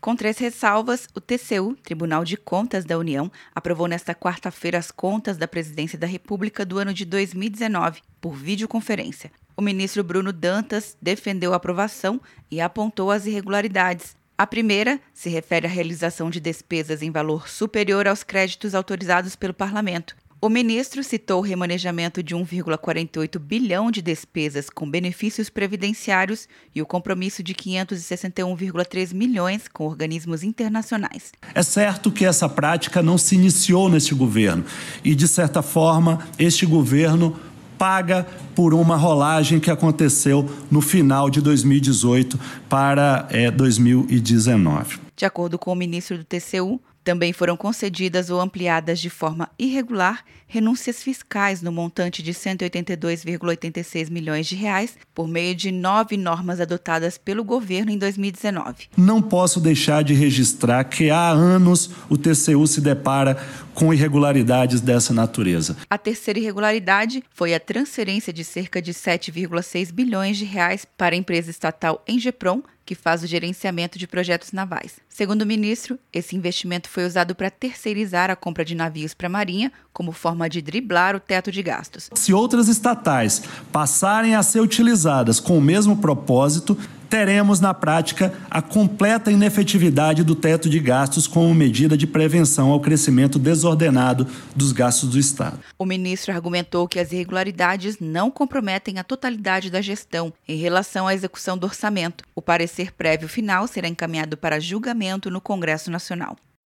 Com três ressalvas, o TCU, Tribunal de Contas da União, aprovou nesta quarta-feira as contas da Presidência da República do ano de 2019, por videoconferência. O ministro Bruno Dantas defendeu a aprovação e apontou as irregularidades. A primeira se refere à realização de despesas em valor superior aos créditos autorizados pelo parlamento. O ministro citou o remanejamento de 1,48 bilhão de despesas com benefícios previdenciários e o compromisso de 561,3 milhões com organismos internacionais. É certo que essa prática não se iniciou neste governo e, de certa forma, este governo paga por uma rolagem que aconteceu no final de 2018 para é, 2019. De acordo com o ministro do TCU, também foram concedidas ou ampliadas de forma irregular renúncias fiscais no montante de 182,86 milhões de reais por meio de nove normas adotadas pelo governo em 2019. Não posso deixar de registrar que há anos o TCU se depara com irregularidades dessa natureza. A terceira irregularidade foi a transferência de cerca de 7,6 bilhões de reais para a empresa estatal Engeprom que faz o gerenciamento de projetos navais. Segundo o ministro, esse investimento foi usado para terceirizar a compra de navios para a Marinha, como forma de driblar o teto de gastos. Se outras estatais passarem a ser utilizadas com o mesmo propósito, teremos na prática a completa inefetividade do teto de gastos como medida de prevenção ao crescimento desordenado dos gastos do Estado. O ministro argumentou que as irregularidades não comprometem a totalidade da gestão em relação à execução do orçamento. O parecer prévio final será encaminhado para julgamento no Congresso Nacional.